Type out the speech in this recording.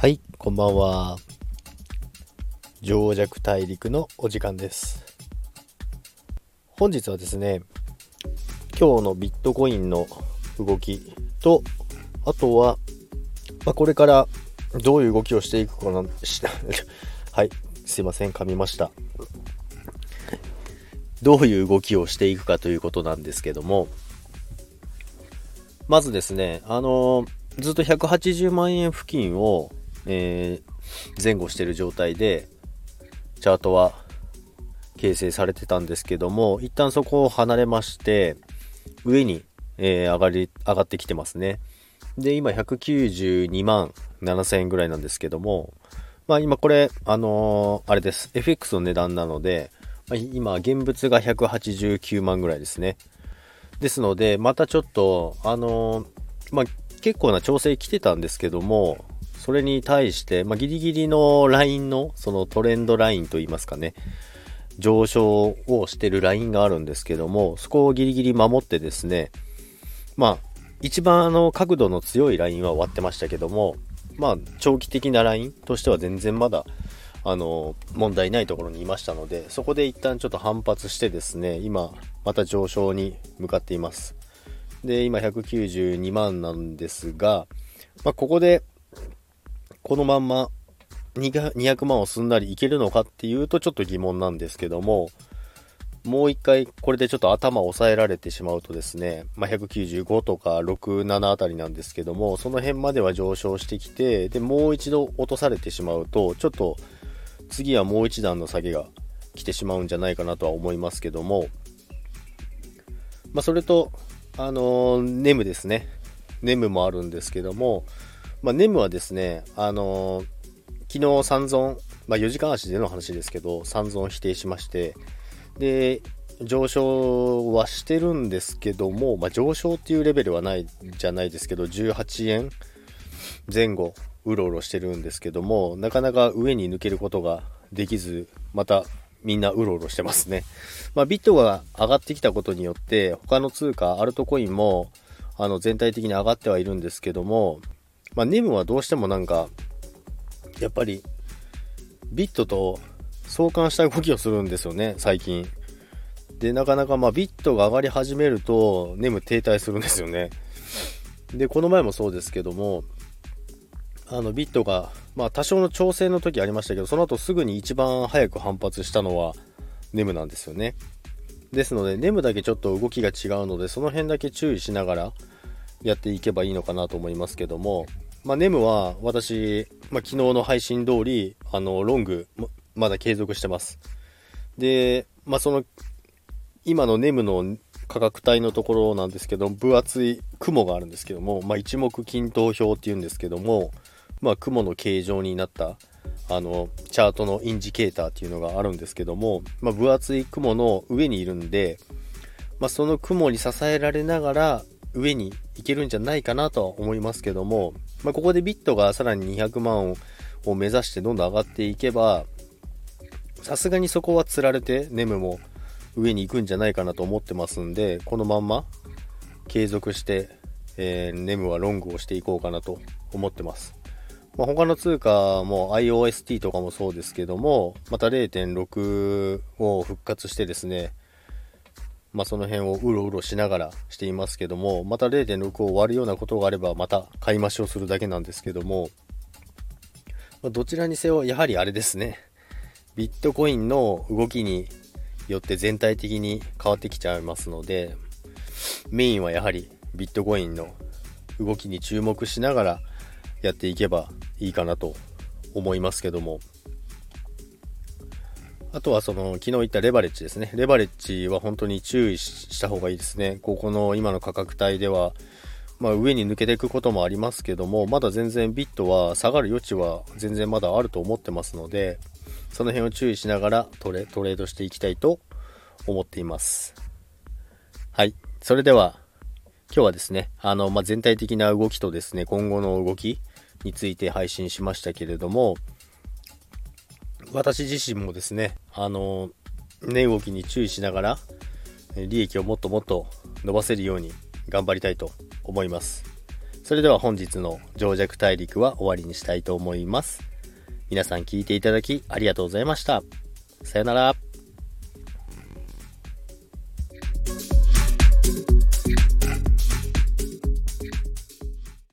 はい、こんばんは。情弱大陸のお時間です。本日はですね、今日のビットコインの動きと、あとは、まあ、これからどういう動きをしていくかな、し はい、すいません、噛みました。どういう動きをしていくかということなんですけども、まずですね、あのずっと180万円付近を、えー前後している状態で、チャートは形成されてたんですけども、一旦そこを離れまして、上に、えー上がり、上がってきてますね。で、今192万7000円ぐらいなんですけども、まあ今これ、あのーあれです。FX の値段なので、まあ今現物が189万ぐらいですね。ですので、またちょっと、あのーまあ結構な調整来てたんですけども、それに対して、まあ、ギリギリのラインの、そのトレンドラインといいますかね、上昇をしてるラインがあるんですけども、そこをギリギリ守ってですね、まあ、一番あの角度の強いラインは終わってましたけども、まあ、長期的なラインとしては全然まだ、あの、問題ないところにいましたので、そこで一旦ちょっと反発してですね、今、また上昇に向かっています。で、今192万なんですが、まあ、ここで、このまんま200万をすんなりいけるのかっていうとちょっと疑問なんですけども、もう一回これでちょっと頭を抑えられてしまうとですね、まあ、195とか6、7あたりなんですけども、その辺までは上昇してきて、で、もう一度落とされてしまうと、ちょっと次はもう一段の下げが来てしまうんじゃないかなとは思いますけども、まあ、それと、あのーネムですね。ネムもあるんですけども、まあ、ネムはですね、あのー昨日三尊、まあ、4時間足での話ですけど、三尊否定しまして、で、上昇はしてるんですけども、まあ、上昇っていうレベルはないじゃないですけど、18円前後、うろうろしてるんですけども、なかなか上に抜けることができず、またみんなうろうろしてますね。まあ、ビットが上がってきたことによって、他の通貨、アルトコインも、あの、全体的に上がってはいるんですけども、まあ、ネムはどうしてもなんか、やっぱり、ビットと相関した動きをするんですよね、最近。で、なかなかまあビットが上がり始めると、ネム停滞するんですよね。で、この前もそうですけども、あのビットが、まあ多少の調整の時ありましたけど、その後すぐに一番早く反発したのはネムなんですよね。ですので、ネムだけちょっと動きが違うので、その辺だけ注意しながらやっていけばいいのかなと思いますけども、まあ、ネムは私、まあ、昨日の配信通り、あの、ロング、まだ継続してます。で、まあ、その、今のネムの価格帯のところなんですけど、分厚い雲があるんですけども、まあ、一目均等表っていうんですけども、まあ、雲の形状になった、あの、チャートのインジケーターっていうのがあるんですけども、まあ、分厚い雲の上にいるんで、まあ、その雲に支えられながら上に行けるんじゃないかなとは思いますけども、まあ、ここでビットがさらに200万を目指してどんどん上がっていけば、さすがにそこは釣られて、ネムも上に行くんじゃないかなと思ってますんで、このまんま継続して、えーネムはロングをしていこうかなと思ってます。まあ、他の通貨も IOST とかもそうですけども、また0.6を復活してですね、まあ、その辺をうろうろしながらしていますけども、また0.6を割るようなことがあれば、また買い増しをするだけなんですけども、まどちらにせよ、やはりあれですね、ビットコインの動きによって全体的に変わってきちゃいますので、メインはやはりビットコインの動きに注目しながらやっていけばいいかなと思いますけども、あとはその昨日言ったレバレッジですね。レバレッジは本当に注意した方がいいですね。ここの今の価格帯では、まあ上に抜けていくこともありますけども、まだ全然ビットは下がる余地は全然まだあると思ってますので、その辺を注意しながらトレトレードしていきたいと思っています。はい。それでは、今日はですね、あの、まあ、全体的な動きとですね、今後の動きについて配信しましたけれども、私自身もですね、あの、値動きに注意しながら、利益をもっともっと伸ばせるように頑張りたいと思います。それでは本日の情弱大陸は終わりにしたいと思います。皆さん聞いていただきありがとうございました。さよなら。